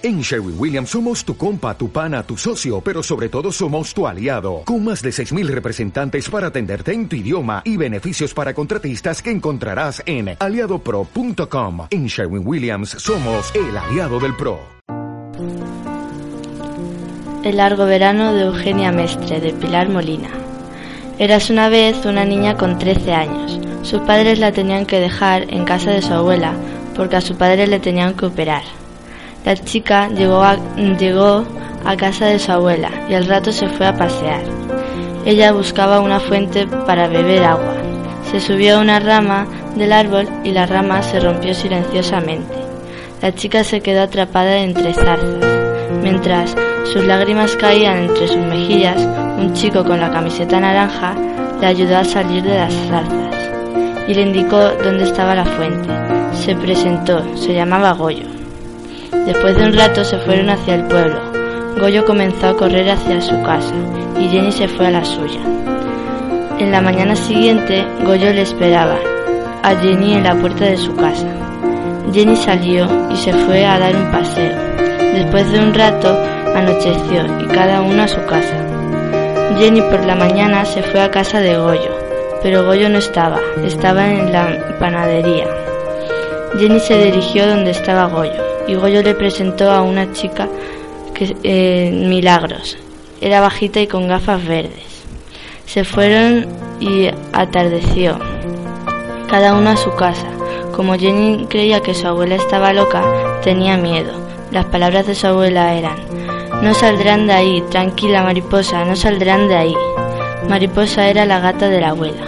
En Sherwin Williams somos tu compa, tu pana, tu socio, pero sobre todo somos tu aliado, con más de 6.000 representantes para atenderte en tu idioma y beneficios para contratistas que encontrarás en aliadopro.com. En Sherwin Williams somos el aliado del PRO. El largo verano de Eugenia Mestre, de Pilar Molina. Eras una vez una niña con 13 años. Sus padres la tenían que dejar en casa de su abuela porque a su padre le tenían que operar. La chica llegó a, llegó a casa de su abuela y al rato se fue a pasear. Ella buscaba una fuente para beber agua. Se subió a una rama del árbol y la rama se rompió silenciosamente. La chica se quedó atrapada entre zarzas. Mientras sus lágrimas caían entre sus mejillas, un chico con la camiseta naranja le ayudó a salir de las zarzas y le indicó dónde estaba la fuente. Se presentó, se llamaba Goyo. Después de un rato se fueron hacia el pueblo. Goyo comenzó a correr hacia su casa y Jenny se fue a la suya. En la mañana siguiente, Goyo le esperaba a Jenny en la puerta de su casa. Jenny salió y se fue a dar un paseo. Después de un rato, anocheció y cada uno a su casa. Jenny por la mañana se fue a casa de Goyo, pero Goyo no estaba, estaba en la panadería. Jenny se dirigió donde estaba Goyo y Goyo le presentó a una chica que eh, Milagros. Era bajita y con gafas verdes. Se fueron y atardeció, cada uno a su casa. Como Jenny creía que su abuela estaba loca, tenía miedo. Las palabras de su abuela eran, no saldrán de ahí, tranquila mariposa, no saldrán de ahí. Mariposa era la gata de la abuela.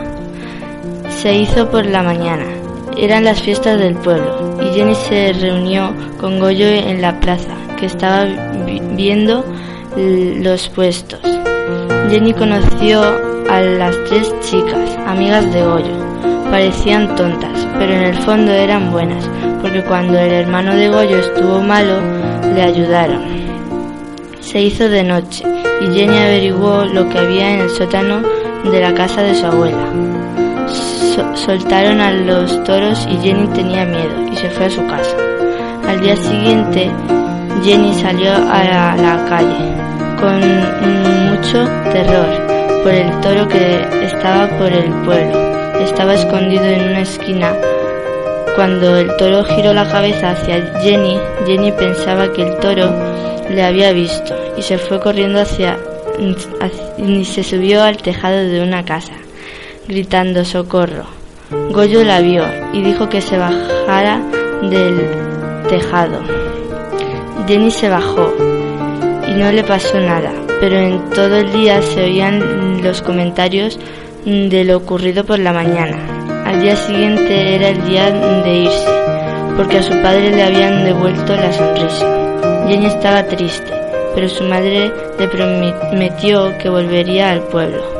Se hizo por la mañana. Eran las fiestas del pueblo Jenny se reunió con Goyo en la plaza, que estaba viendo los puestos. Jenny conoció a las tres chicas, amigas de Goyo. Parecían tontas, pero en el fondo eran buenas, porque cuando el hermano de Goyo estuvo malo, le ayudaron. Se hizo de noche y Jenny averiguó lo que había en el sótano de la casa de su abuela soltaron a los toros y Jenny tenía miedo y se fue a su casa. Al día siguiente, Jenny salió a la, calle con mucho terror por el toro que estaba por el pueblo. Estaba escondido en una esquina. Cuando el toro giró la cabeza hacia Jenny, Jenny pensaba que el toro le había visto y se fue corriendo hacia y se subió al tejado de una casa gritando socorro. Goyo la vio y dijo que se bajara del tejado. Jenny se bajó y no le pasó nada, pero en todo el día se oían los comentarios de lo ocurrido por la mañana. Al día siguiente era el día de irse, porque a su padre le habían devuelto la sonrisa. Jenny estaba triste, pero su madre le prometió que volvería al pueblo.